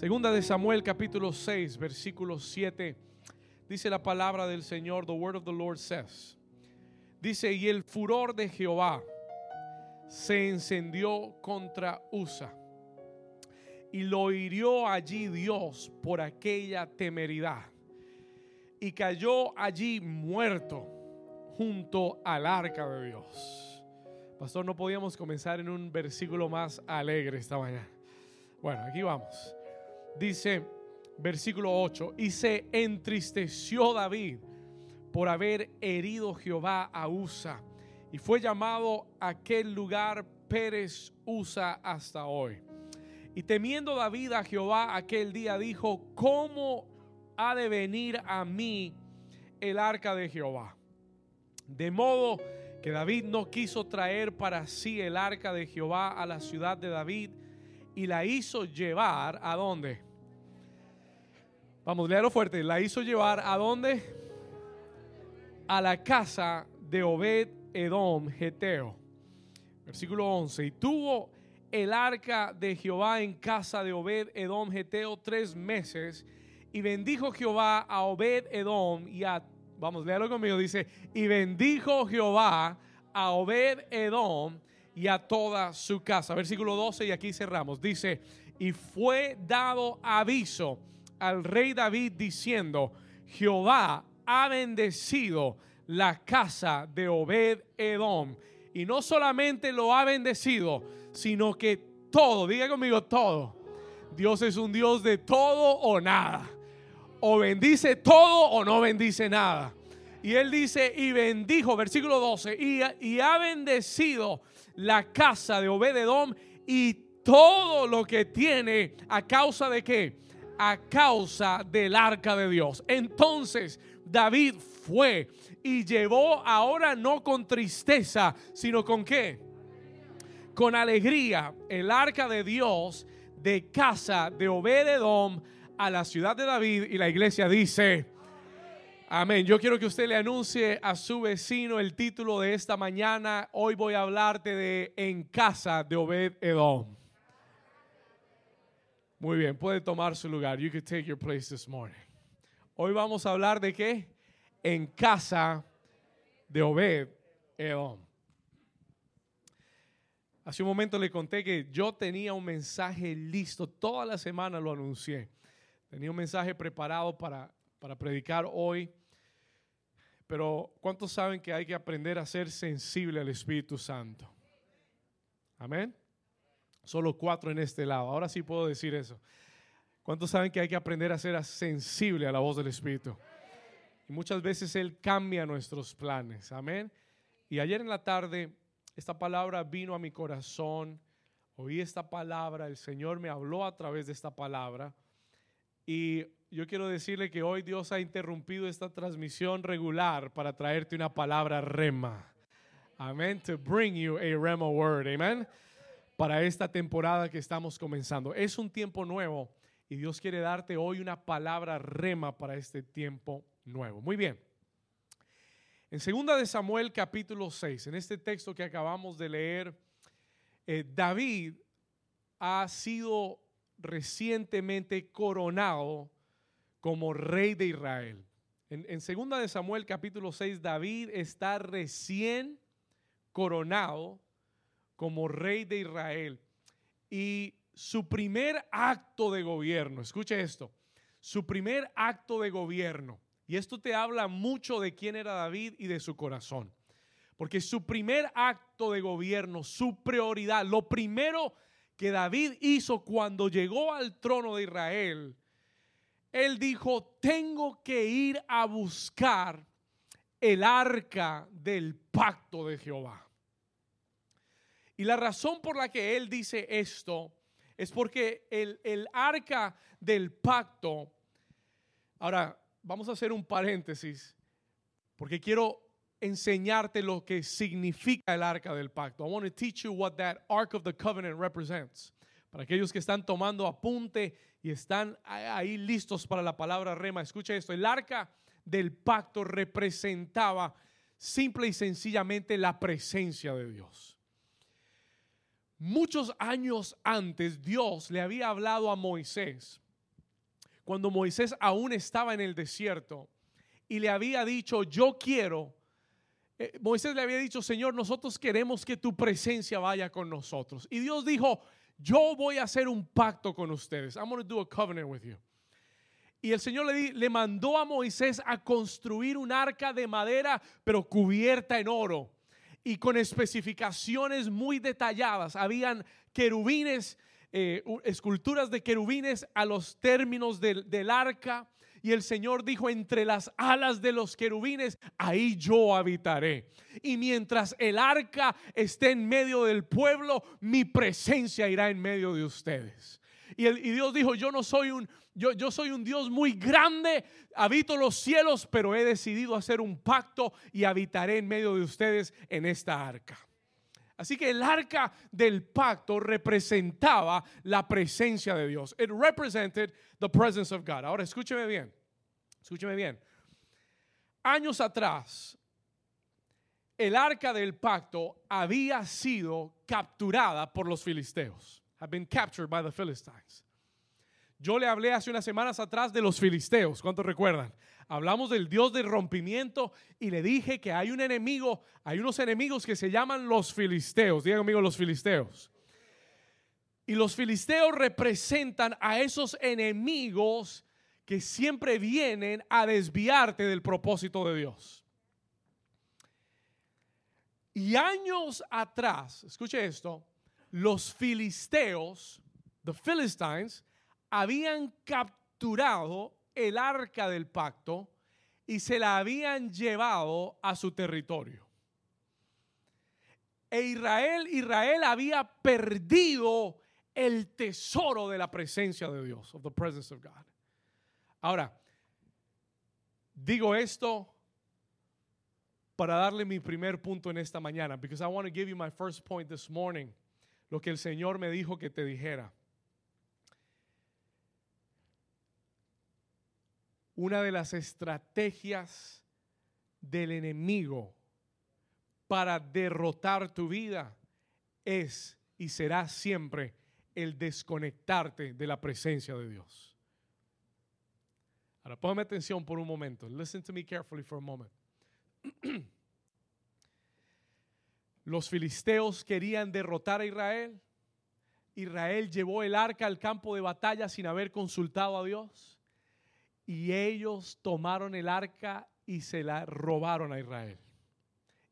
Segunda de Samuel capítulo 6, versículo 7. Dice la palabra del Señor, the word of the Lord says. Dice, y el furor de Jehová se encendió contra Usa y lo hirió allí Dios por aquella temeridad y cayó allí muerto junto al arca de Dios. Pastor, no podíamos comenzar en un versículo más alegre esta mañana. Bueno, aquí vamos. Dice versículo 8, y se entristeció David por haber herido Jehová a Usa, y fue llamado aquel lugar Pérez Usa hasta hoy. Y temiendo David a Jehová aquel día dijo, ¿cómo ha de venir a mí el arca de Jehová? De modo que David no quiso traer para sí el arca de Jehová a la ciudad de David y la hizo llevar a dónde? Vamos, léalo fuerte. La hizo llevar a dónde? A la casa de Obed Edom Geteo. Versículo 11. Y tuvo el arca de Jehová en casa de Obed Edom Geteo tres meses. Y bendijo Jehová a Obed Edom y a, vamos, léalo conmigo, dice, y bendijo Jehová a Obed Edom y a toda su casa. Versículo 12 y aquí cerramos. Dice, y fue dado aviso al rey David diciendo, Jehová ha bendecido la casa de Obed Edom. Y no solamente lo ha bendecido, sino que todo, diga conmigo todo. Dios es un Dios de todo o nada. O bendice todo o no bendice nada. Y él dice, y bendijo, versículo 12, y, y ha bendecido la casa de Obededom y todo lo que tiene a causa de qué? A causa del arca de Dios. Entonces David fue y llevó ahora no con tristeza, sino con qué? Con alegría el arca de Dios de casa de Obededom a la ciudad de David y la iglesia dice, Amén. Yo quiero que usted le anuncie a su vecino el título de esta mañana. Hoy voy a hablarte de En casa de Obed Edom. Muy bien, puede tomar su lugar. You can take your place this morning. Hoy vamos a hablar de qué? En casa de Obed Edom. Hace un momento le conté que yo tenía un mensaje listo. Toda la semana lo anuncié. Tenía un mensaje preparado para, para predicar hoy. Pero ¿cuántos saben que hay que aprender a ser sensible al Espíritu Santo? Amén. Solo cuatro en este lado. Ahora sí puedo decir eso. ¿Cuántos saben que hay que aprender a ser sensible a la voz del Espíritu? Y muchas veces Él cambia nuestros planes. Amén. Y ayer en la tarde esta palabra vino a mi corazón. Oí esta palabra. El Señor me habló a través de esta palabra. Y yo quiero decirle que hoy Dios ha interrumpido esta transmisión regular para traerte una palabra rema. Amén. To bring you a rema word. Amén. Para esta temporada que estamos comenzando. Es un tiempo nuevo y Dios quiere darte hoy una palabra rema para este tiempo nuevo. Muy bien. En segunda de Samuel capítulo 6, en este texto que acabamos de leer, eh, David ha sido recientemente coronado como rey de Israel. En, segunda de Samuel capítulo 6, David está recién coronado como rey de Israel. Y su primer acto de gobierno, escuche esto, su primer acto de gobierno, y esto te habla mucho de quién era David y de su corazón. Porque su primer acto de gobierno, su prioridad, lo primero que David hizo cuando llegó al trono de Israel, él dijo, tengo que ir a buscar el arca del pacto de Jehová. Y la razón por la que él dice esto es porque el, el arca del pacto, ahora vamos a hacer un paréntesis, porque quiero enseñarte lo que significa el arca del pacto. I want to teach you what that Ark of the Covenant represents. Para aquellos que están tomando apunte y están ahí listos para la palabra rema, escucha esto. El arca del pacto representaba simple y sencillamente la presencia de Dios. Muchos años antes Dios le había hablado a Moisés cuando Moisés aún estaba en el desierto y le había dicho, yo quiero, eh, Moisés le había dicho, Señor, nosotros queremos que tu presencia vaya con nosotros. Y Dios dijo, yo voy a hacer un pacto con ustedes. I'm going to do a covenant with you. Y el Señor le, le mandó a Moisés a construir un arca de madera, pero cubierta en oro y con especificaciones muy detalladas. Habían querubines, eh, esculturas de querubines a los términos del, del arca. Y el Señor dijo, entre las alas de los querubines, ahí yo habitaré. Y mientras el arca esté en medio del pueblo, mi presencia irá en medio de ustedes. Y, el, y Dios dijo, yo no soy un, yo, yo soy un Dios muy grande, habito los cielos, pero he decidido hacer un pacto y habitaré en medio de ustedes en esta arca. Así que el arca del pacto representaba la presencia de Dios. It represented the presence of God. Ahora escúcheme bien. Escúcheme bien. Años atrás, el arca del pacto había sido capturada por los filisteos. Have been captured by the Philistines. Yo le hablé hace unas semanas atrás de los filisteos, ¿cuántos recuerdan? Hablamos del Dios del rompimiento y le dije que hay un enemigo, hay unos enemigos que se llaman los filisteos. Digan conmigo los filisteos. Y los filisteos representan a esos enemigos que siempre vienen a desviarte del propósito de Dios. Y años atrás, escuche esto, los filisteos, the Philistines, habían capturado el arca del pacto y se la habían llevado a su territorio. E Israel, Israel había perdido el tesoro de la presencia de Dios, of the presence of God. Ahora, digo esto para darle mi primer punto en esta mañana, because I want to give you my first point this morning, lo que el Señor me dijo que te dijera. Una de las estrategias del enemigo para derrotar tu vida es y será siempre el desconectarte de la presencia de Dios. Ahora, ponme atención por un momento. Listen to me carefully for a moment. Los filisteos querían derrotar a Israel. Israel llevó el arca al campo de batalla sin haber consultado a Dios. Y ellos tomaron el arca y se la robaron a Israel.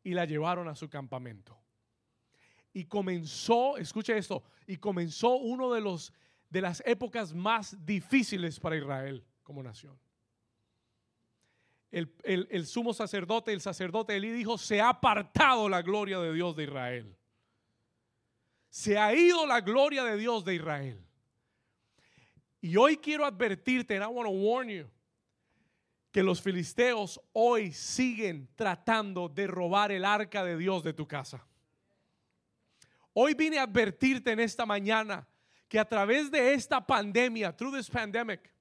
Y la llevaron a su campamento. Y comenzó, escuche esto, y comenzó uno de los de las épocas más difíciles para Israel como nación. El, el, sumo sacerdote, el sacerdote Elí dijo, se ha apartado la gloria de Dios de Israel. Se ha ido la gloria de Dios de Israel. Y hoy quiero advertirte, and I want to warn you, que los filisteos hoy siguen tratando de robar el arca de Dios de tu casa. Hoy vine a advertirte en esta mañana que a través de esta pandemia, through this pandemic,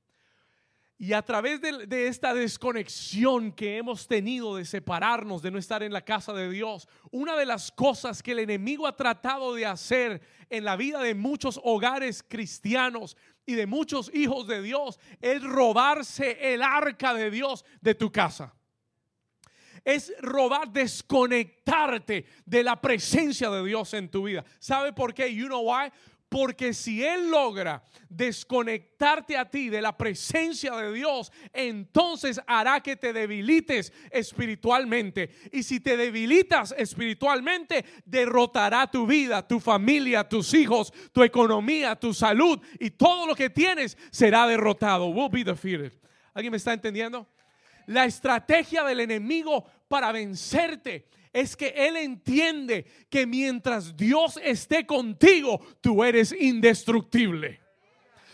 y a través de, de, esta desconexión que hemos tenido de separarnos, de no estar en la casa de Dios, una de las cosas que el enemigo ha tratado de hacer en la vida de muchos hogares cristianos y de muchos hijos de Dios es robarse el arca de Dios de tu casa. Es robar, desconectarte de la presencia de Dios en tu vida. ¿Sabe por qué? You know why? Porque si Él logra desconectarte a ti de la presencia de Dios, entonces hará que te debilites espiritualmente. Y si te debilitas espiritualmente, derrotará tu vida, tu familia, tus hijos, tu economía, tu salud y todo lo que tienes será derrotado. Will be defeated. ¿Alguien me está entendiendo? La estrategia del enemigo para vencerte es que Él entiende que mientras Dios esté contigo, tú eres indestructible.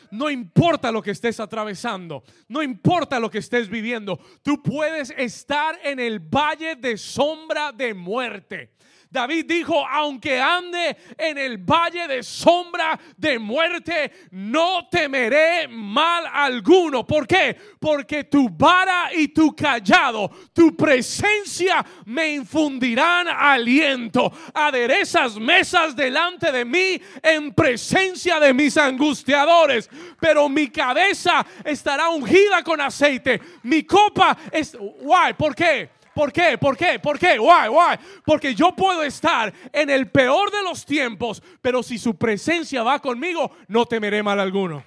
No importa lo que estés atravesando, no importa lo que estés viviendo, tú puedes estar en el valle de sombra de muerte. David dijo, aunque ande en el valle de sombra de muerte, no temeré mal alguno. ¿Por qué? Porque tu vara y tu callado, tu presencia me infundirán aliento. Aderezas mesas delante de mí en presencia de mis angustiadores. Pero mi cabeza estará ungida con aceite. Mi copa es... Why? ¿Por qué? ¿Por qué? ¿Por qué? ¿Por qué? Why? Why? Porque yo puedo estar en el peor de los tiempos, pero si su presencia va conmigo, no temeré mal alguno.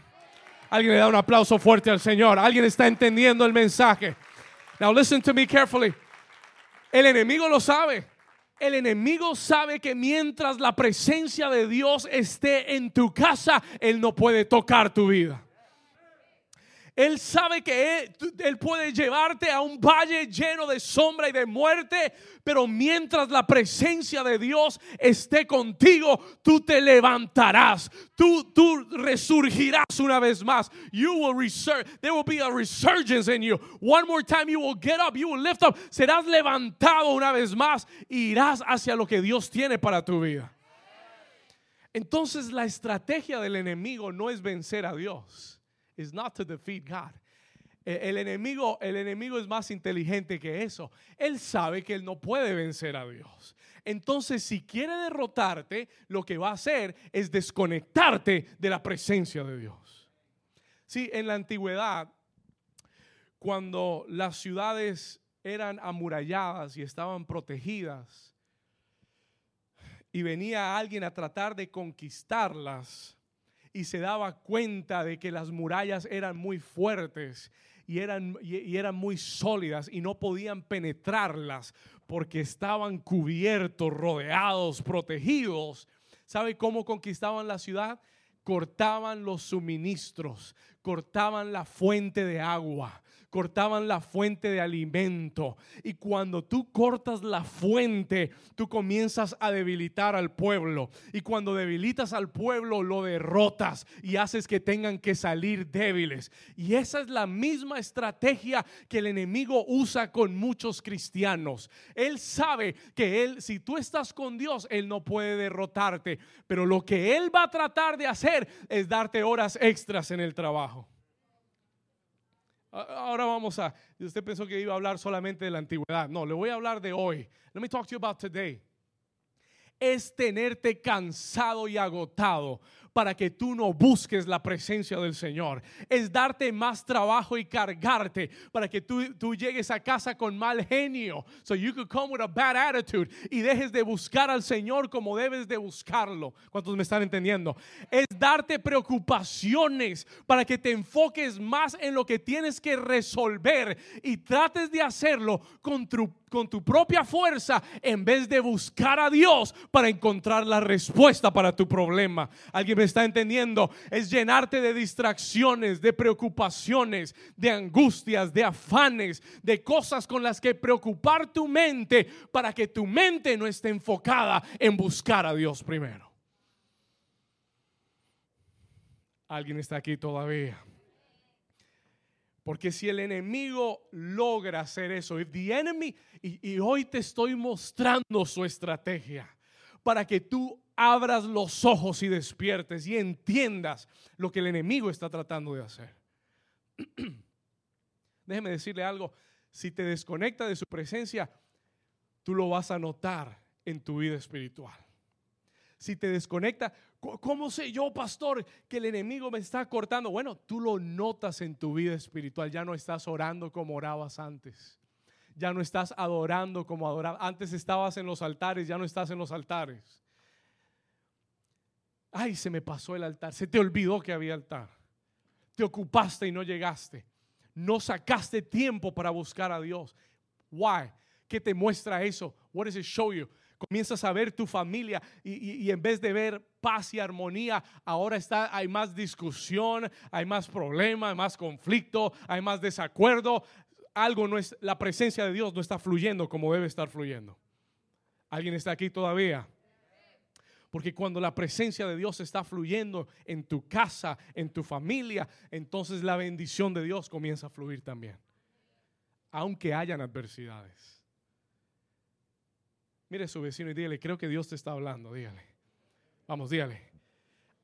Alguien le da un aplauso fuerte al Señor. Alguien está entendiendo el mensaje. Now listen to me carefully. El enemigo lo sabe. El enemigo sabe que mientras la presencia de Dios esté en tu casa, Él no puede tocar tu vida. Él sabe que él, puede llevarte a un valle lleno de sombra y de muerte, pero mientras la presencia de Dios esté contigo, tú te levantarás, tú, tú resurgirás una vez más. You will resurge, there will be a resurgence in you. One more time you will get up, you will lift up, serás levantado una vez más e irás hacia lo que Dios tiene para tu vida. Entonces la estrategia del enemigo no es vencer a Dios is not to defeat God. E, el enemigo, el enemigo es más inteligente que eso. Él sabe que él no puede vencer a Dios. Entonces, si quiere derrotarte, lo que va a hacer es desconectarte de la presencia de Dios. Sí, en la antigüedad, cuando las ciudades eran amuralladas y estaban protegidas, y venía alguien a tratar de conquistarlas, y se daba cuenta de que las murallas eran muy fuertes y eran, y, eran muy sólidas y no podían penetrarlas porque estaban cubiertos, rodeados, protegidos. ¿Sabe cómo conquistaban la ciudad? Cortaban los suministros, cortaban la fuente de agua, cortaban la fuente de alimento. Y cuando tú cortas la fuente, tú comienzas a debilitar al pueblo. Y cuando debilitas al pueblo, lo derrotas y haces que tengan que salir débiles. Y esa es la misma estrategia que el enemigo usa con muchos cristianos. Él sabe que él, si tú estás con Dios, él no puede derrotarte. Pero lo que él va a tratar de hacer es darte horas extras en el trabajo. Ahora vamos a, usted pensó que iba a hablar solamente de la antigüedad. No, le voy a hablar de hoy. Let me talk to you about today. Es tenerte cansado y agotado para que tú no busques la presencia del Señor. Es darte más trabajo y cargarte para que tú, tú llegues a casa con mal genio. So you could come with a bad attitude y dejes de buscar al Señor como debes de buscarlo. ¿Cuántos me están entendiendo? Es darte preocupaciones para que te enfoques más en lo que tienes que resolver y trates de hacerlo con tu con tu propia fuerza en vez de buscar a Dios para encontrar la respuesta para tu problema. ¿Alguien me está entendiendo? Es llenarte de distracciones, de preocupaciones, de angustias, de afanes, de cosas con las que preocupar tu mente para que tu mente no esté enfocada en buscar a Dios primero. ¿Alguien está aquí todavía? Porque si el enemigo logra hacer eso, if the enemy, y, y, hoy te estoy mostrando su estrategia para que tú abras los ojos y despiertes y entiendas lo que el enemigo está tratando de hacer. Déjeme decirle algo, si te desconecta de su presencia, tú lo vas a notar en tu vida espiritual si te desconecta, ¿cómo sé yo, pastor, que el enemigo me está cortando? Bueno, tú lo notas en tu vida espiritual, ya no estás orando como orabas antes. Ya no estás adorando como adorabas. Antes estabas en los altares, ya no estás en los altares. Ay, se me pasó el altar. Se te olvidó que había altar. Te ocupaste y no llegaste. No sacaste tiempo para buscar a Dios. Why? ¿Qué te muestra eso? What does it show you? comienzas a ver tu familia y, en vez de ver paz y armonía, ahora está, hay más discusión, hay más problema, hay más conflicto, hay más desacuerdo. Algo no es, la presencia de Dios no está fluyendo como debe estar fluyendo. ¿Alguien está aquí todavía? Porque cuando la presencia de Dios está fluyendo en tu casa, en tu familia, entonces la bendición de Dios comienza a fluir también. Aunque hayan adversidades. Mire a su vecino y dígale, creo que Dios te está hablando, dígale. Vamos, dígale.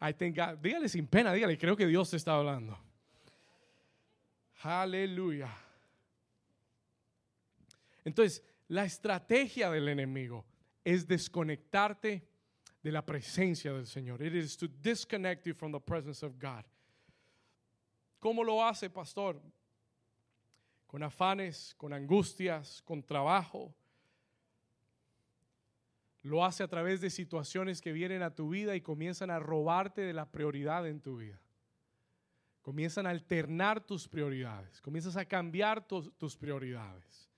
I think God- dígale sin pena, dígale, creo que Dios te está hablando. Aleluya. Entonces, la estrategia del enemigo es desconectarte de la presencia del Señor. It is to disconnect you from the presence of God. ¿Cómo lo hace, pastor? Con afanes, con angustias, con trabajo. Lo hace a través de situaciones que vienen a tu vida y comienzan a robarte de la prioridad en tu vida. Comienzan a alternar tus prioridades. Comienzas a cambiar tus, prioridades.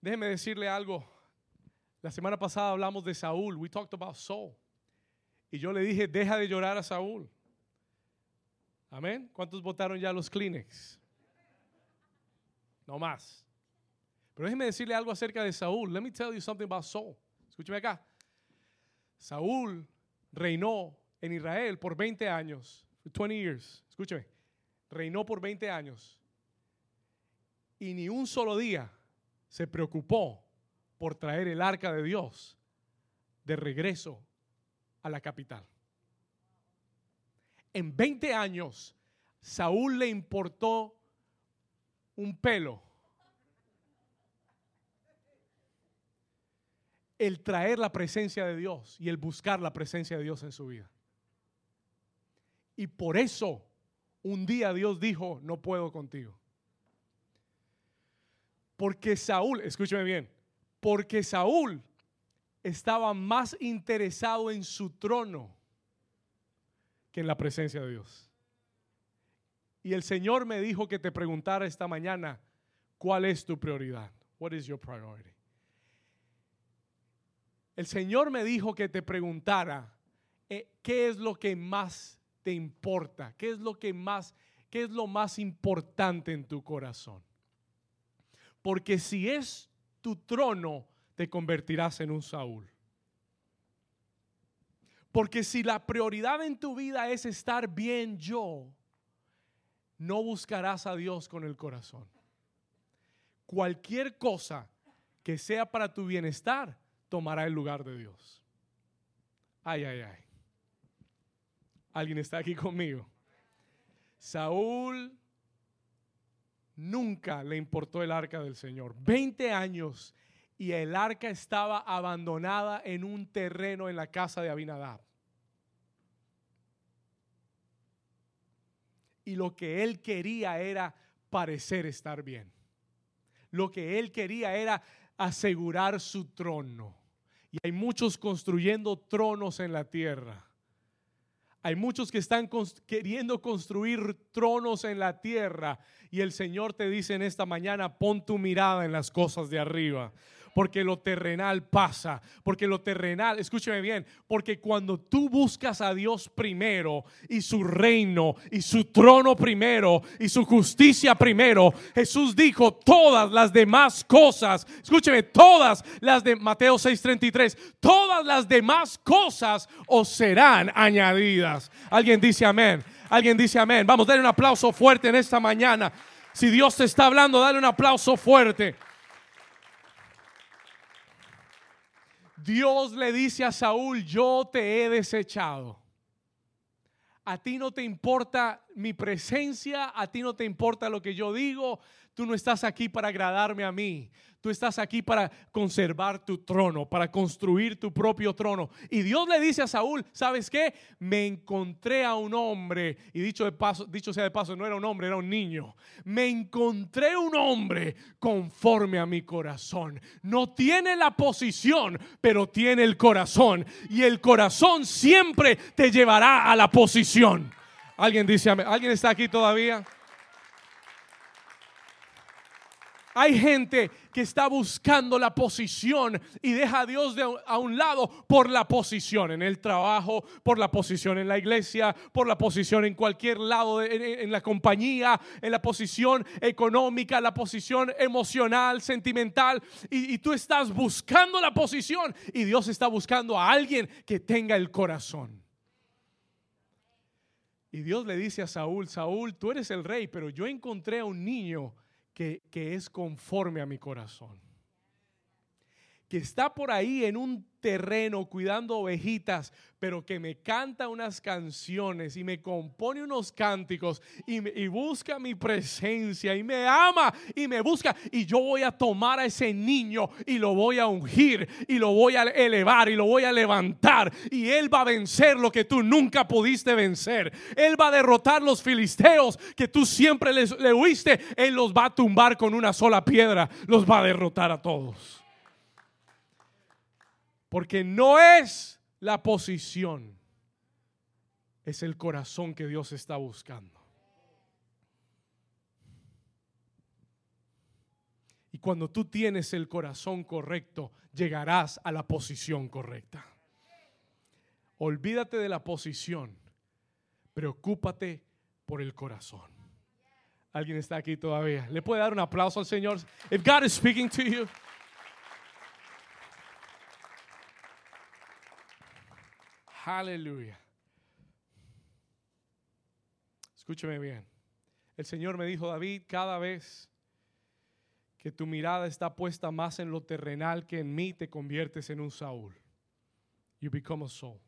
Déjeme decirle algo. La semana pasada hablamos de Saúl. We talked about Saul. Y yo le dije, deja de llorar a Saúl. Amén. ¿Cuántos votaron ya los Kleenex? No más. Pero déjeme decirle algo acerca de Saúl. Let me tell you something about Saul. Escúcheme acá. Saúl reinó en Israel por 20 años. For 20 years. Escúcheme. Reinó por 20 años. Y ni un solo día se preocupó por traer el arca de Dios de regreso a la capital. En 20 años, Saúl le importó un pelo el traer la presencia de Dios y el buscar la presencia de Dios en su vida. Y por eso un día Dios dijo, no puedo contigo. Porque Saúl, escúcheme bien, porque Saúl estaba más interesado en su trono que en la presencia de Dios. Y el Señor me dijo que te preguntara esta mañana, ¿cuál es tu prioridad? What is your priority? El Señor me dijo que te preguntara, eh, ¿qué es lo que más te importa? ¿Qué es lo que más, qué es lo más importante en tu corazón? Porque si es tu trono, te convertirás en un Saúl. Porque si la prioridad en tu vida es estar bien yo, no buscarás a Dios con el corazón. Cualquier cosa que sea para tu bienestar, tomará el lugar de Dios. Ay, ay, ay. ¿Alguien está aquí conmigo? Saúl nunca le importó el arca del Señor. 20 años y el arca estaba abandonada en un terreno en la casa de Abinadab. Y lo que él quería era parecer estar bien. Lo que él quería era asegurar su trono. Y hay muchos construyendo tronos en la tierra. Hay muchos que están queriendo construir tronos en la tierra. Y el Señor te dice en esta mañana, pon tu mirada en las cosas de arriba. Porque lo terrenal pasa. Porque lo terrenal, escúcheme bien, porque cuando tú buscas a Dios primero y su reino y su trono primero y su justicia primero, Jesús dijo todas las demás cosas, escúcheme, todas las de Mateo 6:33, todas las demás cosas os serán añadidas. Alguien dice amén. Alguien dice amén. Vamos, dale un aplauso fuerte en esta mañana. Si Dios te está hablando, dale un aplauso fuerte. Dios le dice a Saúl, yo te he desechado. A ti no te importa mi presencia, a ti no te importa lo que yo digo, tú no estás aquí para agradarme a mí. Tú estás aquí para conservar tu trono, para construir tu propio trono. Y Dios le dice a Saúl, ¿sabes qué? Me encontré a un hombre, y dicho, de paso, dicho sea de paso, no era un hombre, era un niño. Me encontré un hombre conforme a mi corazón. No tiene la posición, pero tiene el corazón. Y el corazón siempre te llevará a la posición. ¿Alguien dice? ¿Alguien está aquí todavía? Hay gente que está buscando la posición y deja a Dios a un lado por la posición en el trabajo, por la posición en la iglesia, por la posición en cualquier lado, en, la compañía, en la posición económica, la posición emocional, sentimental. Y tú estás buscando la posición y Dios está buscando a alguien que tenga el corazón. Y Dios le dice a Saúl, Saúl, tú eres el rey, pero yo encontré a un niño que, que es conforme a mi corazón. Que está por ahí en un terreno cuidando ovejitas, pero que me canta unas canciones y me compone unos cánticos y, y, busca mi presencia y me ama y me busca y yo voy a tomar a ese niño y lo voy a ungir y lo voy a elevar y lo voy a levantar y él va a vencer lo que tú nunca pudiste vencer. Él va a derrotar los filisteos que tú siempre le huiste. Él los va a tumbar con una sola piedra, los va a derrotar a todos. Porque no es la posición, es el corazón que Dios está buscando. Y cuando tú tienes el corazón correcto, llegarás a la posición correcta. Olvídate de la posición, preocúpate por el corazón. ¿Alguien está aquí todavía? ¿Le puede dar un aplauso al Señor? If God is speaking to you. Aleluya. Escúcheme bien. El Señor me dijo, David, cada vez que tu mirada está puesta más en lo terrenal que en mí, te conviertes en un Saúl. You become a Saul.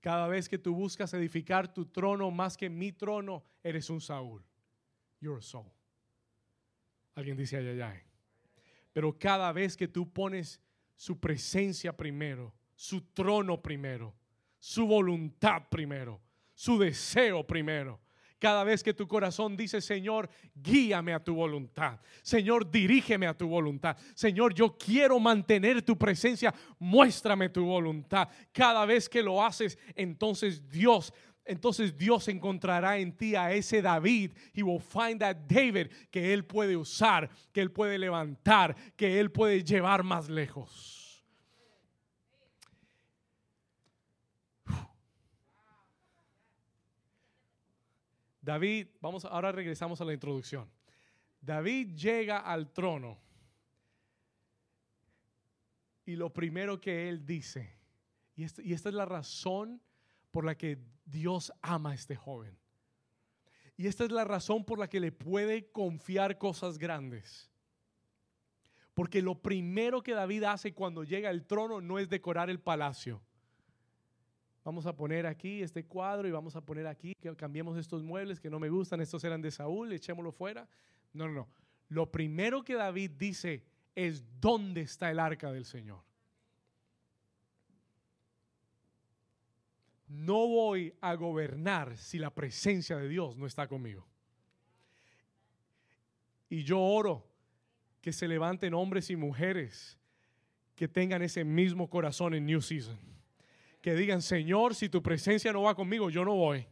Cada vez que tú buscas edificar tu trono más que mi trono, eres un Saúl. You're a Saul. Alguien dice ay, ay, Pero cada vez que tú pones su presencia primero, su trono primero, su voluntad primero, su deseo primero. Cada vez que tu corazón dice, Señor, guíame a tu voluntad. Señor, dirígeme a tu voluntad. Señor, yo quiero mantener tu presencia. Muéstrame tu voluntad. Cada vez que lo haces, entonces Dios entonces Dios encontrará en ti a ese David. He will find that David que él puede usar, que él puede levantar, que él puede llevar más lejos. David, vamos, ahora regresamos a la introducción. David llega al trono y lo primero que él dice, y esta, y esta es la razón por la que Dios ama a este joven. Y esta es la razón por la que le puede confiar cosas grandes. Porque lo primero que David hace cuando llega al trono no es decorar el palacio. Vamos a poner aquí este cuadro y vamos a poner aquí que cambiemos estos muebles que no me gustan, estos eran de Saúl, echémoslo fuera. No, no, no. Lo primero que David dice es dónde está el arca del Señor. No voy a gobernar si la presencia de Dios no está conmigo. Y yo oro que se levanten hombres y mujeres que tengan ese mismo corazón en New Season que digan, Señor, si tu presencia no va conmigo, yo no voy.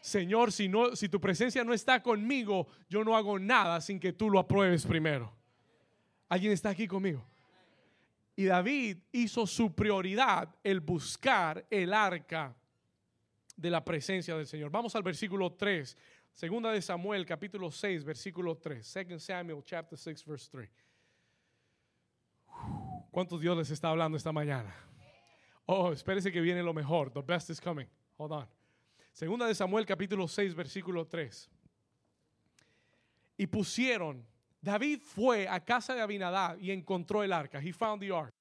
Señor, si, no, si tu presencia no está conmigo, yo no hago nada sin que tú lo apruebes primero. ¿Alguien está aquí conmigo? Y David hizo su prioridad el buscar el arca de la presencia del Señor. Vamos al versículo 3. Segunda de Samuel, capítulo 6, versículo 3. Second Samuel, chapter 6, verse 3. ¿Cuántos Dios les está hablando esta mañana? Oh, espérese que viene lo mejor. The best is coming. Hold on. Segunda de Samuel capítulo 6 versículo 3. Y pusieron, David fue a casa de Abinadab y encontró el arca. He found the ark.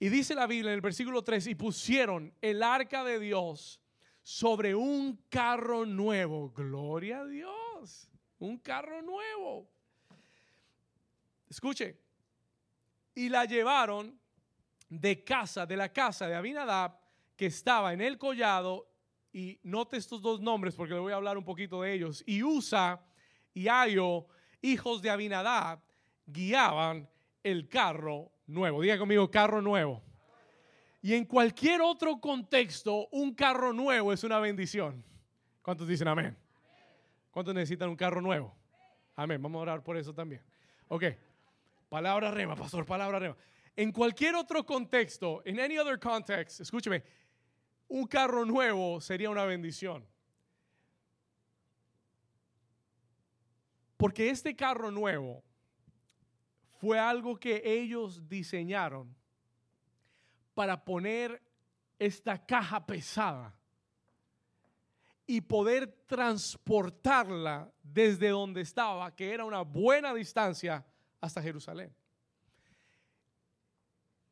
Y dice la Biblia en el versículo 3, y pusieron el arca de Dios sobre un carro nuevo. Gloria a Dios. Un carro nuevo. Escuche. Y la llevaron de casa, de la casa de Abinadab, que estaba en el collado, y note estos dos nombres porque le voy a hablar un poquito de ellos, y Usa y Ayo, hijos de Abinadab, guiaban el carro nuevo. Diga conmigo, carro nuevo. Y en cualquier otro contexto, un carro nuevo es una bendición. ¿Cuántos dicen amén? ¿Cuántos necesitan un carro nuevo? Amén. Vamos a orar por eso también. Ok. Palabra rema, pastor, palabra rema. En cualquier otro contexto, en any other context, escúcheme, un carro nuevo sería una bendición. Porque este carro nuevo fue algo que ellos diseñaron para poner esta caja pesada y poder transportarla desde donde estaba, que era una buena distancia, hasta Jerusalén.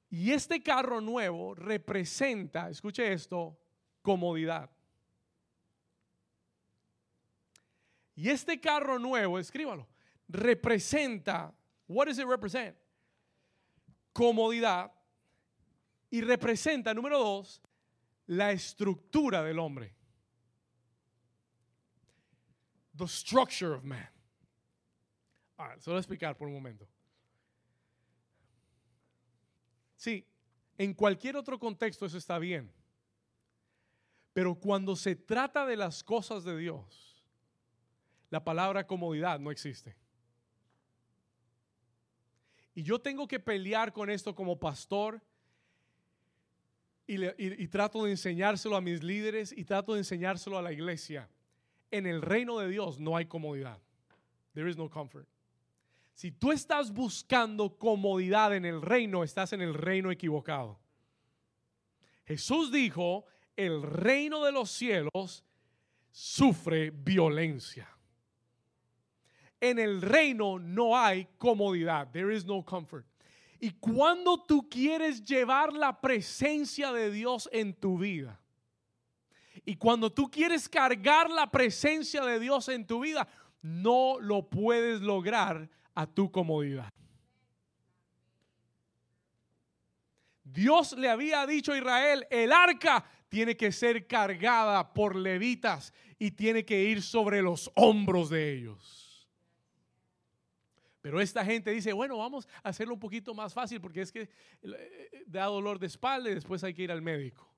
Y este carro nuevo representa, escuche esto, comodidad. Y este carro nuevo, escríbalo, representa, what does it represent? Comodidad. Y representa, número dos, la estructura del hombre. The structure of man. Ah, se lo voy a explicar por un momento. Sí, en cualquier otro contexto eso está bien. Pero cuando se trata de las cosas de Dios, la palabra comodidad no existe. Y yo tengo que pelear con esto como pastor y, trato de enseñárselo a mis líderes y trato de enseñárselo a la iglesia. En el reino de Dios no hay comodidad. There is no comfort. Si tú estás buscando comodidad en el reino, estás en el reino equivocado. Jesús dijo, el reino de los cielos sufre violencia. En el reino no hay comodidad. There is no comfort. Y cuando tú quieres llevar la presencia de Dios en tu vida, y cuando tú quieres cargar la presencia de Dios en tu vida, no lo puedes lograr a tu comodidad. Dios le había dicho a Israel, el arca tiene que ser cargada por levitas y tiene que ir sobre los hombros de ellos. Pero esta gente dice, bueno, vamos a hacerlo un poquito más fácil porque es que eh, eh, da dolor de espalda y después hay que ir al médico.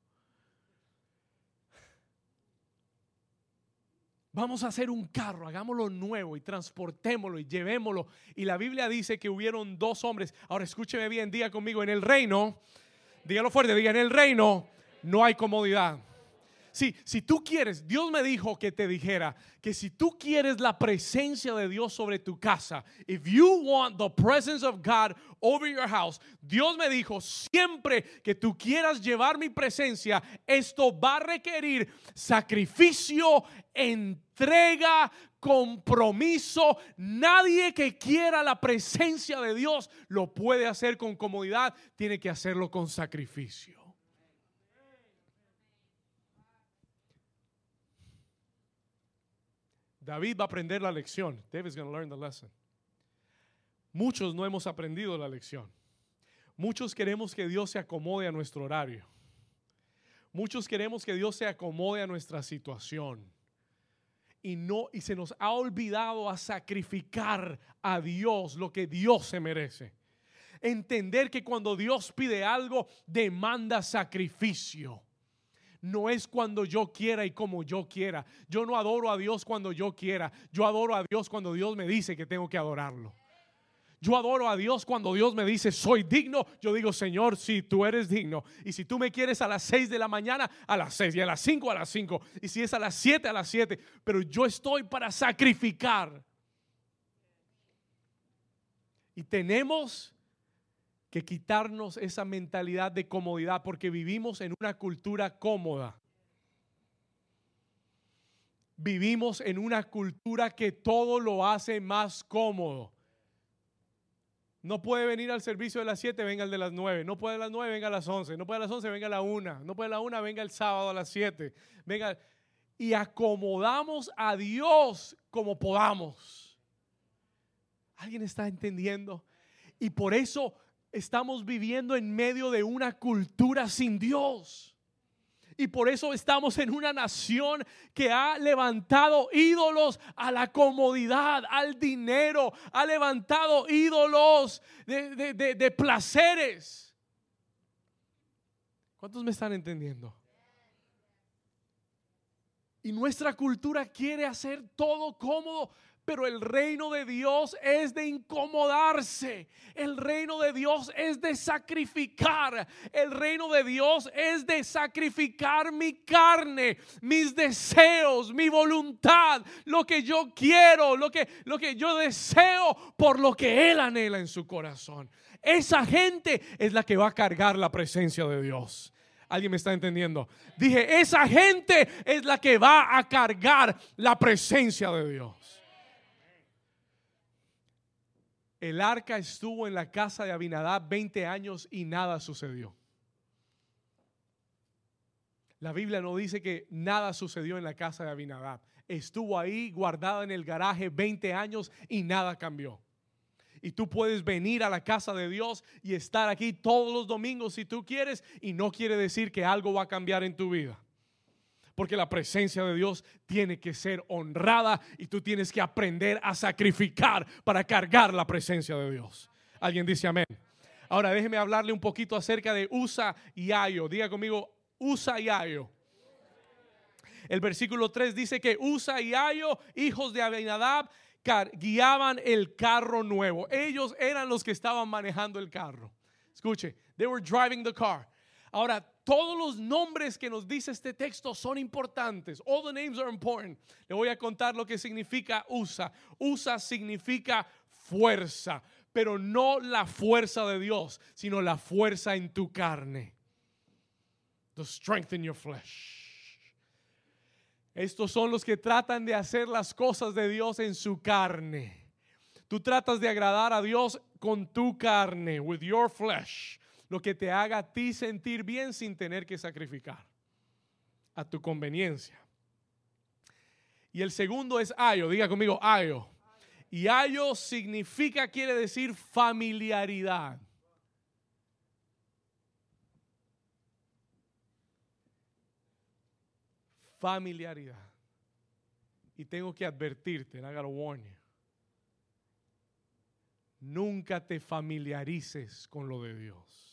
Vamos a hacer un carro, hagámoslo nuevo y transportémoslo y llevémoslo. Y la Biblia dice que hubieron dos hombres. Ahora escúcheme bien, diga conmigo, en el reino, dígalo fuerte, diga, en el reino no hay comodidad. Sí, si tú quieres, Dios me dijo que te dijera que si tú quieres la presencia de Dios sobre tu casa, if you want the presence of God over your house, Dios me dijo, siempre que tú quieras llevar mi presencia, esto va a requerir sacrificio, entrega, compromiso. Nadie que quiera la presencia de Dios lo puede hacer con comodidad, tiene que hacerlo con sacrificio. David va a aprender la lección. David's going to learn the lesson. Muchos no hemos aprendido la lección. Muchos queremos que Dios se acomode a nuestro horario. Muchos queremos que Dios se acomode a nuestra situación. Y no y se nos ha olvidado a sacrificar a Dios lo que Dios se merece. Entender que cuando Dios pide algo demanda sacrificio no es cuando yo quiera y como yo quiera. Yo no adoro a Dios cuando yo quiera. Yo adoro a Dios cuando Dios me dice que tengo que adorarlo. Yo adoro a Dios cuando Dios me dice, soy digno. Yo digo, Señor, si tú eres digno. Y si tú me quieres a las 6 de la mañana, a las 6. Y a las 5, a las 5. Y si es a las 7, a las 7. Pero yo estoy para sacrificar. Y tenemos que quitarnos esa mentalidad de comodidad porque vivimos en una cultura cómoda. Vivimos en una cultura que todo lo hace más cómodo. No puede venir al servicio de las 7, venga el de las 9. No puede a las 9, venga a las 11. No puede a las 11, venga a la 1. No puede a la 1, venga el sábado a las 7. Venga. Y acomodamos a Dios como podamos. ¿Alguien está entendiendo? Y por eso estamos viviendo en medio de una cultura sin Dios. Y por eso estamos en una nación que ha levantado ídolos a la comodidad, al dinero, ha levantado ídolos de, placeres. ¿Cuántos me están entendiendo? Y nuestra cultura quiere hacer todo cómodo. Pero el reino de Dios es de incomodarse. El reino de Dios es de sacrificar. El reino de Dios es de sacrificar mi carne, mis deseos, mi voluntad, lo que yo quiero, lo que, lo que yo deseo por lo que Él anhela en su corazón. Esa gente es la que va a cargar la presencia de Dios. ¿Alguien me está entendiendo? Dije, esa gente es la que va a cargar la presencia de Dios. El arca estuvo en la casa de Abinadab 20 años y nada sucedió. La Biblia no dice que nada sucedió en la casa de Abinadab. Estuvo ahí guardada en el garaje 20 años y nada cambió. Y tú puedes venir a la casa de Dios y estar aquí todos los domingos si tú quieres y no quiere decir que algo va a cambiar en tu vida. Porque la presencia de Dios tiene que ser honrada y tú tienes que aprender a sacrificar para cargar la presencia de Dios. Alguien dice amén. Ahora déjeme hablarle un poquito acerca de Usa y Ayo. Diga conmigo, Usa y Ayo. El versículo 3 dice que Usa y Ayo, hijos de Abinadab, guiaban el carro nuevo. Ellos eran los que estaban manejando el carro. Escuche, they were driving the car. Ahora, todos los nombres que nos dice este texto son importantes. All the names are important. Le voy a contar lo que significa USA. USA significa fuerza, pero no la fuerza de Dios, sino la fuerza en tu carne. The strength in your flesh. Estos son los que tratan de hacer las cosas de Dios en su carne. Tú tratas de agradar a Dios con tu carne, with your flesh, lo que te haga a ti sentir bien sin tener que sacrificar, a tu conveniencia. Y el segundo es ayo, diga conmigo ayo. Y ayo significa, quiere decir familiaridad. familiaridad. Y tengo que advertirte, I warn you. Nunca te familiarices con lo de Dios.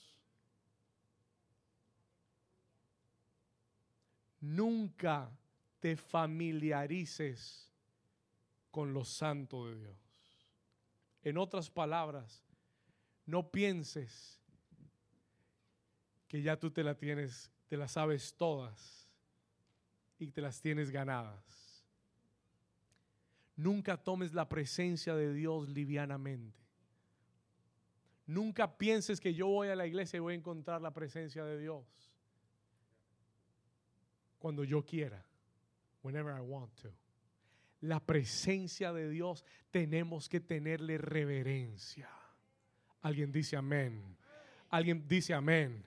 Nunca te familiarices con lo santo de Dios. En otras palabras, no pienses que ya tú te la tienes, te la sabes todas y te las tienes ganadas. Nunca tomes la presencia de Dios livianamente. Nunca pienses que yo voy a la iglesia y voy a encontrar la presencia de Dios. Cuando yo quiera. Whenever I want to. La presencia de Dios tenemos que tenerle reverencia. Alguien dice amén. Alguien dice amén.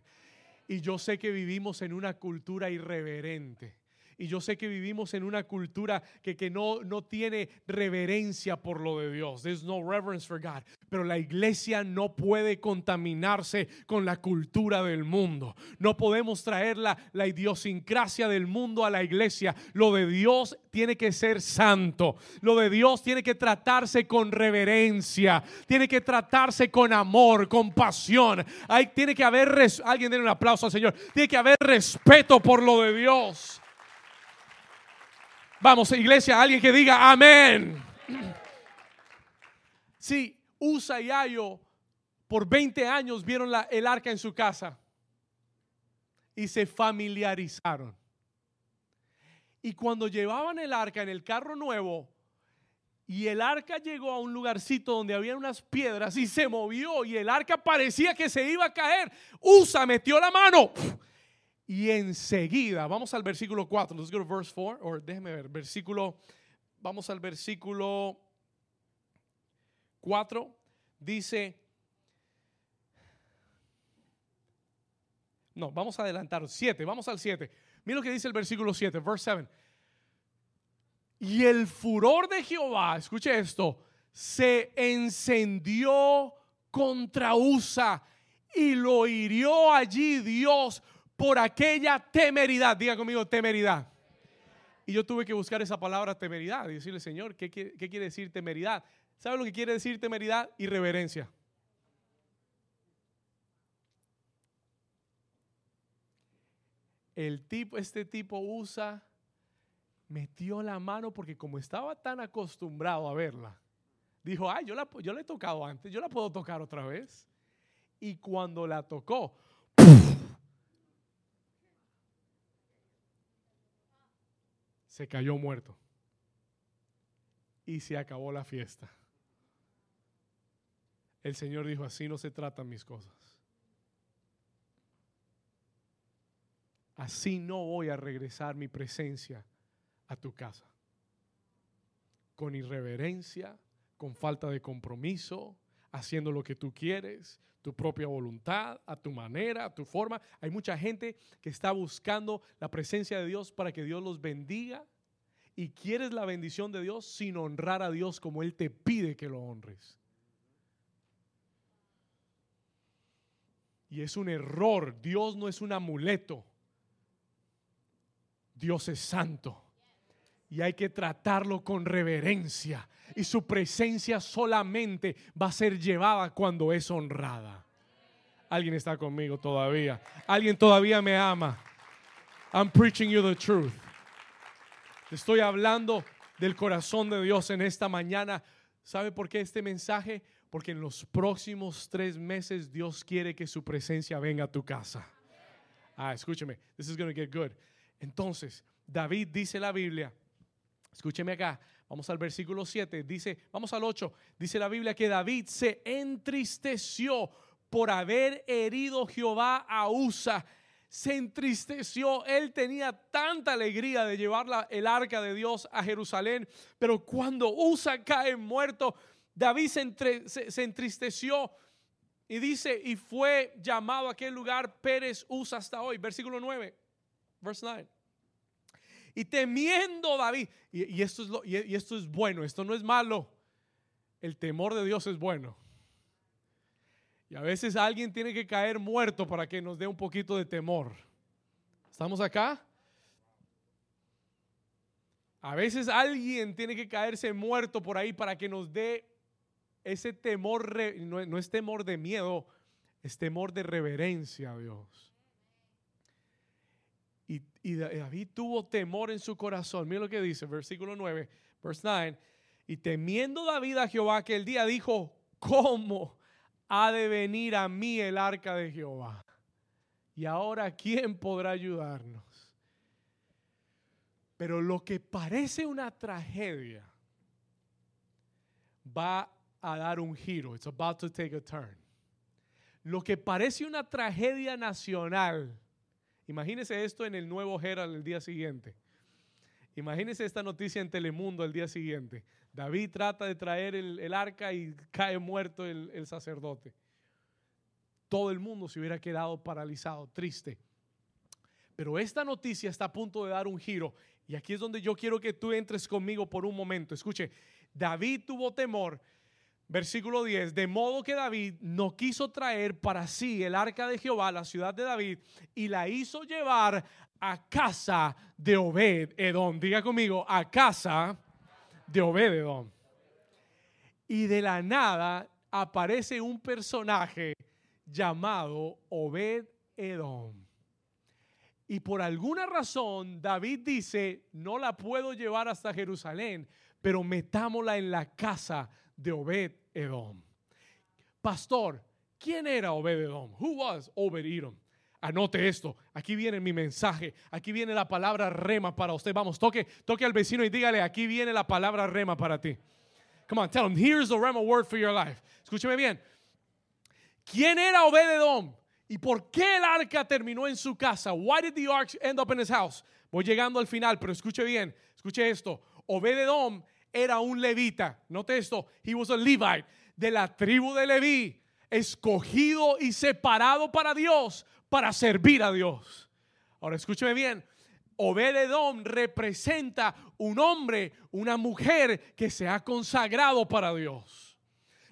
Y yo sé que vivimos en una cultura irreverente y yo sé que vivimos en una cultura que, que no, no tiene reverencia por lo de Dios. There's no reverence for God. Pero la iglesia no puede contaminarse con la cultura del mundo. No podemos traer la, la idiosincrasia del mundo a la iglesia. Lo de Dios tiene que ser santo. Lo de Dios tiene que tratarse con reverencia. Tiene que tratarse con amor, con pasión. Hay, tiene que haber, alguien denle un aplauso al Señor. Tiene que haber respeto por lo de Dios. Vamos, iglesia, alguien que diga amén. Sí, Usa y Ayo por 20 años vieron el arca en su casa y se familiarizaron. Y cuando llevaban el arca en el carro nuevo y el arca llegó a un lugarcito donde había unas piedras y se movió y el arca parecía que se iba a caer, Usa metió la mano y enseguida, vamos al versículo 4, let's go to verse 4, o déjeme ver, versículo, vamos al versículo 4, dice, no, vamos a adelantar, 7, vamos al 7. Mira lo que dice el versículo 7, verse 7. Y el furor de Jehová, escuche esto, se encendió contra Usa y lo hirió allí Dios por aquella temeridad. Diga conmigo, temeridad. Y yo tuve que buscar esa palabra temeridad y decirle, Señor, ¿qué, quiere decir temeridad? ¿Sabe lo que quiere decir temeridad? Irreverencia. El tipo, este tipo usa, metió la mano porque como estaba tan acostumbrado a verla, dijo, ay, yo la, yo la he tocado antes, yo la puedo tocar otra vez. Y cuando la tocó, se cayó muerto. Y se acabó la fiesta. El Señor dijo, así no se tratan mis cosas. Así no voy a regresar mi presencia a tu casa. Con irreverencia, con falta de compromiso. Haciendo lo que tú quieres, tu propia voluntad, a tu manera, a tu forma. Hay mucha gente que está buscando la presencia de Dios para que Dios los bendiga y quieres la bendición de Dios sin honrar a Dios como Él te pide que lo honres. Y es un error. Dios no es un amuleto. Dios es santo. Y hay que tratarlo con reverencia. Y su presencia solamente va a ser llevada cuando es honrada. Alguien está conmigo todavía. Alguien todavía me ama. I'm preaching you the truth. Estoy hablando del corazón de Dios en esta mañana. ¿Sabe por qué este mensaje? Porque en los próximos tres meses Dios quiere que su presencia venga a tu casa. Ah, escúcheme. This is going to get good. Entonces, David dice la Biblia Escúcheme acá, vamos al versículo 7, dice, vamos al 8, dice la Biblia que David se entristeció por haber herido Jehová a Usa. Se entristeció, él tenía tanta alegría de llevar el arca de Dios a Jerusalén, pero cuando Usa cae muerto, David se, se entristeció y dice, y fue llamado a aquel lugar Pérez Usa hasta hoy. Versículo 9, verse 9. Y temiendo David, y, esto es y esto es bueno, esto no es malo, el temor de Dios es bueno. Y a veces alguien tiene que caer muerto para que nos dé un poquito de temor. ¿Estamos acá? A veces alguien tiene que caerse muerto por ahí para que nos dé ese temor, no, no, es temor de miedo, es temor de reverencia a Dios. Y, David tuvo temor en su corazón. Mira lo que dice, versículo 9, verse 9. Y temiendo David a Jehová aquel día dijo, ¿cómo ha de venir a mí el arca de Jehová? Y ahora, ¿quién podrá ayudarnos? Pero lo que parece una tragedia va a dar un giro. It's about to take a turn. Lo que parece una tragedia nacional Imagínese esto en el nuevo Herald el día siguiente. Imagínese esta noticia en Telemundo el día siguiente. David trata de traer el, arca y cae muerto el, el sacerdote. Todo el mundo se hubiera quedado paralizado, triste. Pero esta noticia está a punto de dar un giro. Y aquí es donde yo quiero que tú entres conmigo por un momento. Escuche, David tuvo temor Versículo 10, de modo que David no quiso traer para sí el arca de Jehová, la ciudad de David, y la hizo llevar a casa de Obed Edom. Diga conmigo, a casa de Obed Edom. Y de la nada aparece un personaje llamado Obed Edom. Y por alguna razón David dice, no la puedo llevar hasta Jerusalén, pero metámosla en la casa de Obed Edom. Pastor, ¿quién era Obed Edom? Who was Obed Edom? Anote esto. Aquí viene mi mensaje. Aquí viene la palabra rema para usted. Vamos, toque, toque al vecino y dígale, aquí viene la palabra rema para ti. Come on, tell him, here's the rema word for your life. Escúcheme bien. ¿Quién era Obed Edom? ¿Y por qué el arca terminó en su casa? Why did the ark end up in his house? Voy llegando al final, pero escuche bien, escuche esto. Obed Edom era un levita. Note esto, he was a Levite de la tribu de Leví, escogido y separado para Dios, para servir a Dios. Ahora escúcheme bien, Obededom representa un hombre, una mujer que se ha consagrado para Dios.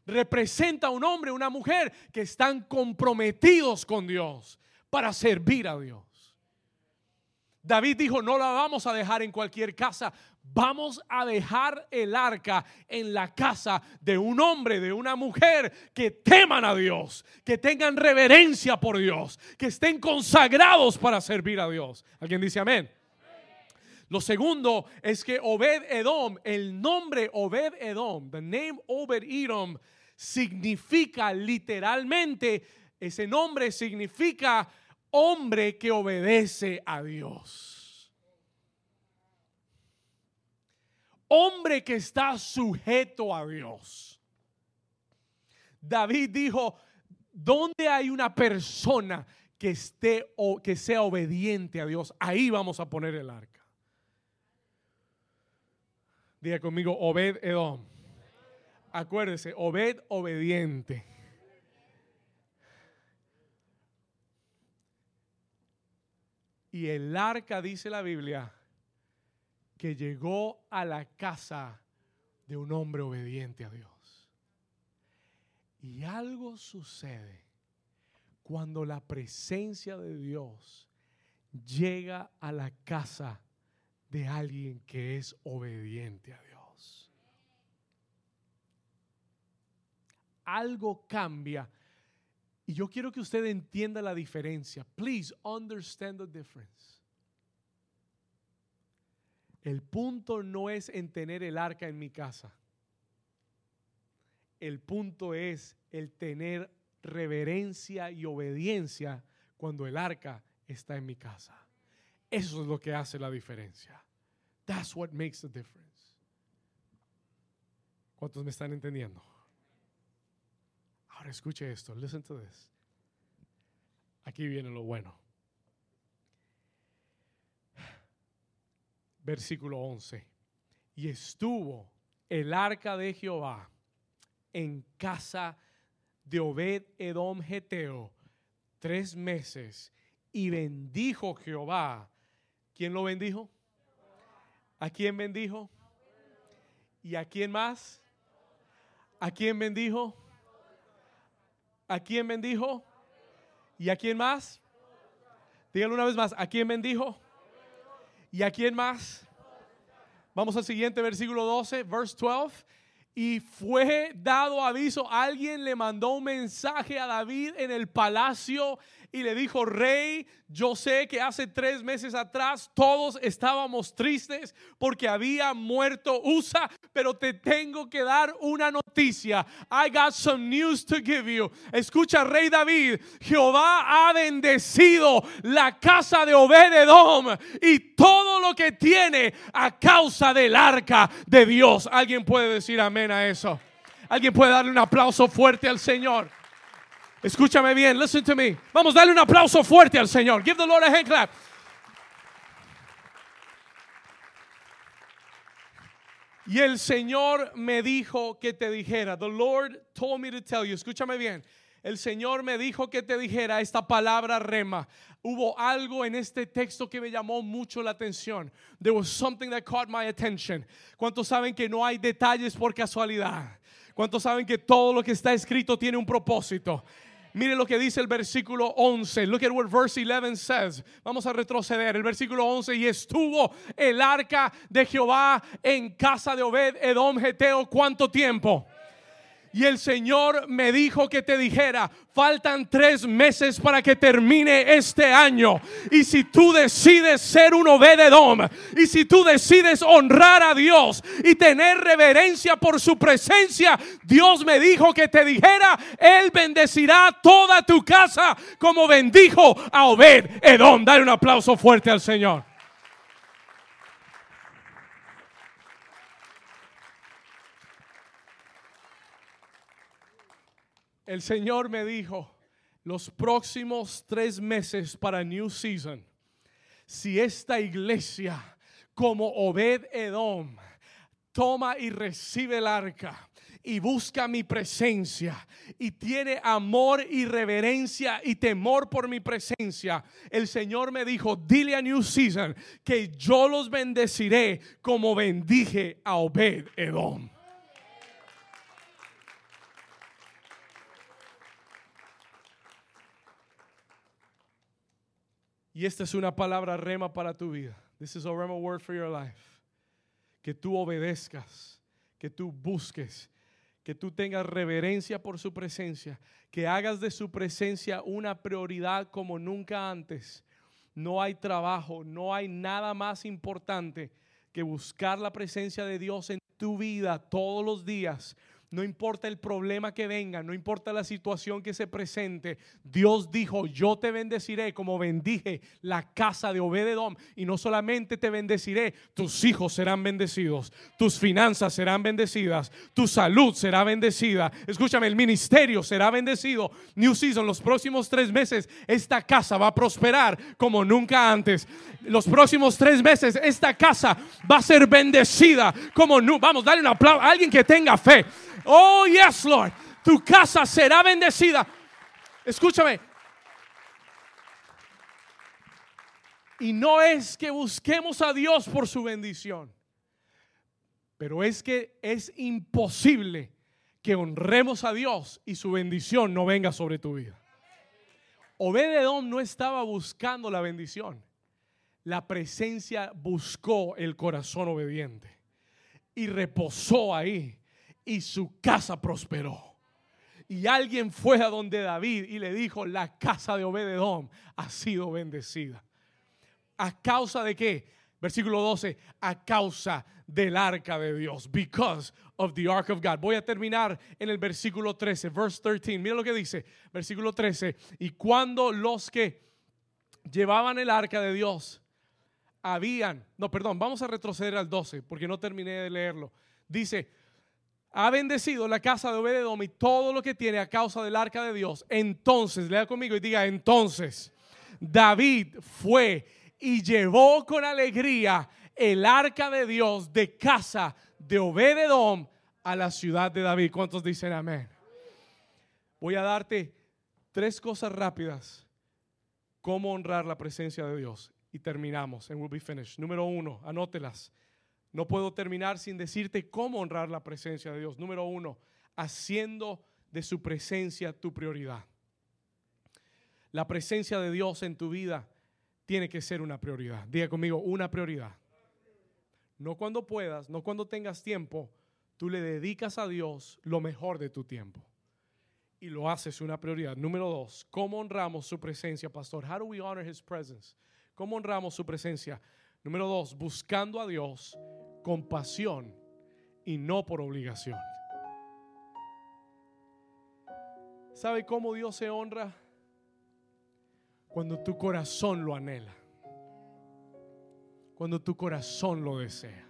Representa un hombre, una mujer que están comprometidos con Dios para servir a Dios. David dijo, no la vamos a dejar en cualquier casa, vamos a dejar el arca en la casa de un hombre, de una mujer que teman a Dios, que tengan reverencia por Dios, que estén consagrados para servir a Dios. ¿Alguien dice amén? Lo segundo es que Obed Edom, el nombre Obed Edom, the name Obed Edom, significa literalmente, ese nombre significa hombre que obedece a Dios. Hombre que está sujeto a Dios. David dijo, ¿dónde hay una persona que esté o que sea obediente a Dios? Ahí vamos a poner el arca. Diga conmigo, Obed Edom. Acuérdese, Obed obediente. Y el arca, dice la Biblia, que llegó a la casa de un hombre obediente a Dios. Y algo sucede cuando la presencia de Dios llega a la casa de alguien que es obediente a Dios. Algo cambia. Y yo quiero que usted entienda la diferencia. Please understand the difference. El punto no es en tener el arca en mi casa. El punto es el tener reverencia y obediencia cuando el arca está en mi casa. Eso es lo que hace la diferencia. That's what makes the difference. ¿Cuántos me están entendiendo? Ahora escuche esto. Listen to this. Aquí viene lo bueno. Versículo 11. Y estuvo el arca de Jehová en casa de Obed Edom Geteo tres meses y bendijo Jehová. ¿Quién lo bendijo? ¿A quién bendijo? ¿Y a quién más? ¿A quién bendijo? ¿A quién bendijo? ¿Y a quién más? Díganlo una vez más. ¿A quién bendijo? ¿Y a quién más? Vamos al siguiente versículo 12, verse 12 y fue dado aviso. Alguien le mandó un mensaje a David en el palacio y le dijo, rey, yo sé que hace tres meses atrás todos estábamos tristes porque había muerto Usa, pero te tengo que dar una noticia. I got some news to give you. Escucha, rey David, Jehová ha bendecido la casa de Obededom y todo lo que tiene a causa del arca de Dios. ¿Alguien puede decir amén a eso? ¿Alguien puede darle un aplauso fuerte al Señor? Escúchame bien, listen to me. Vamos, darle un aplauso fuerte al Señor. Give the Lord a hand clap. Y el Señor me dijo que te dijera, the Lord told me to tell you, escúchame bien, el Señor me dijo que te dijera esta palabra rema. Hubo algo en este texto que me llamó mucho la atención. There was something that caught my attention. ¿Cuántos saben que no hay detalles por casualidad? ¿Cuántos saben que todo lo que está escrito tiene un propósito? Mire lo que dice el versículo 11. Look at what verse 11 says. Vamos a retroceder. El versículo 11. Y estuvo el arca de Jehová en casa de Obed Edom Geteo. ¿Cuánto tiempo? Y el Señor me dijo que te dijera, faltan tres meses para que termine este año. Y si tú decides ser un obededom, y si tú decides honrar a Dios y tener reverencia por su presencia, Dios me dijo que te dijera, Él bendecirá toda tu casa como bendijo a Obed Edom. Dale un aplauso fuerte al Señor. El Señor me dijo, los próximos tres meses para New Season, si esta iglesia como Obed Edom toma y recibe el arca y busca mi presencia y tiene amor y reverencia y temor por mi presencia, el Señor me dijo, dile a New Season que yo los bendeciré como bendije a Obed Edom. Y esta es una palabra rema para tu vida. This is a rema word for your life. Que tú obedezcas, que tú busques, que tú tengas reverencia por su presencia, que hagas de su presencia una prioridad como nunca antes. No hay trabajo, no hay nada más importante que buscar la presencia de Dios en tu vida todos los días no importa el problema que venga, no importa la situación que se presente, Dios dijo, yo te bendeciré como bendije la casa de Obededom. Y no solamente te bendeciré, tus hijos serán bendecidos, tus finanzas serán bendecidas, tu salud será bendecida. Escúchame, el ministerio será bendecido. New Season, los próximos tres meses, esta casa va a prosperar como nunca antes. Los próximos tres meses, esta casa va a ser bendecida como nunca. Vamos, dale un aplauso a alguien que tenga fe. Oh, yes, Lord. Tu casa será bendecida. Escúchame. Y no es que busquemos a Dios por su bendición, pero es que es imposible que honremos a Dios y su bendición no venga sobre tu vida. Obededón no estaba buscando la bendición. La presencia buscó el corazón obediente y reposó ahí y su casa prosperó. Y alguien fue a donde David y le dijo, la casa de Obededón ha sido bendecida. ¿A causa de qué? Versículo 12, a causa del arca de Dios. Because of the ark of God. Voy a terminar en el versículo 13, verse 13. Mira lo que dice, versículo 13. Y cuando los que llevaban el arca de Dios habían, no, perdón, vamos a retroceder al 12 porque no terminé de leerlo. Dice, ha bendecido la casa de Obededom y todo lo que tiene a causa del arca de Dios. Entonces, lea conmigo y diga, entonces, David fue y llevó con alegría el arca de Dios de casa de Obededom a la ciudad de David. ¿Cuántos dicen amén? Voy a darte tres cosas rápidas. Cómo honrar la presencia de Dios. Y terminamos. And we'll be finished. Número uno, anótelas. No puedo terminar sin decirte cómo honrar la presencia de Dios. Número uno, haciendo de su presencia tu prioridad. La presencia de Dios en tu vida tiene que ser una prioridad. Diga conmigo, una prioridad. No cuando puedas, no cuando tengas tiempo, tú le dedicas a Dios lo mejor de tu tiempo. Y lo haces una prioridad. Número dos, ¿cómo honramos su presencia, pastor? How do we honor his presence? ¿Cómo honramos su presencia? Número dos, buscando a Dios con pasión y no por obligación. ¿Sabe cómo Dios se honra? Cuando tu corazón lo anhela. Cuando tu corazón lo desea.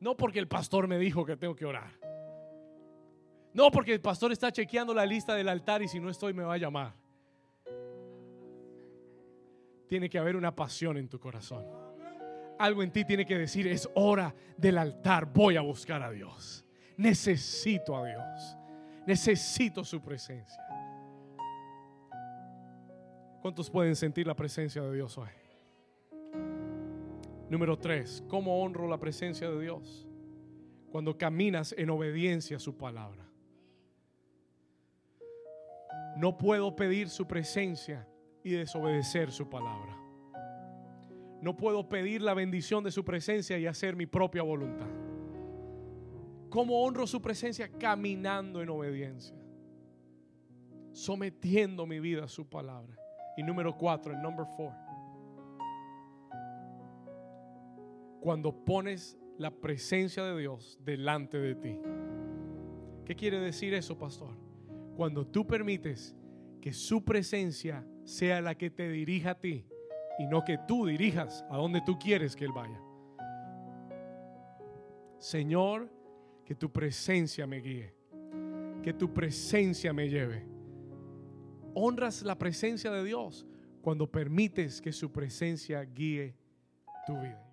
No porque el pastor me dijo que tengo que orar. No porque el pastor está chequeando la lista del altar y si no estoy me va a llamar. Tiene que haber una pasión en tu corazón. Algo en ti tiene que decir, es hora del altar, voy a buscar a Dios. Necesito a Dios. Necesito su presencia. ¿Cuántos pueden sentir la presencia de Dios hoy? Número tres, ¿cómo honro la presencia de Dios? Cuando caminas en obediencia a su palabra. No puedo pedir su presencia y desobedecer su palabra. No puedo pedir la bendición de su presencia y hacer mi propia voluntad. ¿Cómo honro su presencia? Caminando en obediencia. Sometiendo mi vida a su palabra. Y número cuatro, el number four. Cuando pones la presencia de Dios delante de ti. ¿Qué quiere decir eso, pastor? Cuando tú permites que su presencia sea la que te dirija a ti y no que tú dirijas a donde tú quieres que Él vaya. Señor, que tu presencia me guíe, que tu presencia me lleve honras la presencia de Dios cuando permites que su presencia guíe tu vida.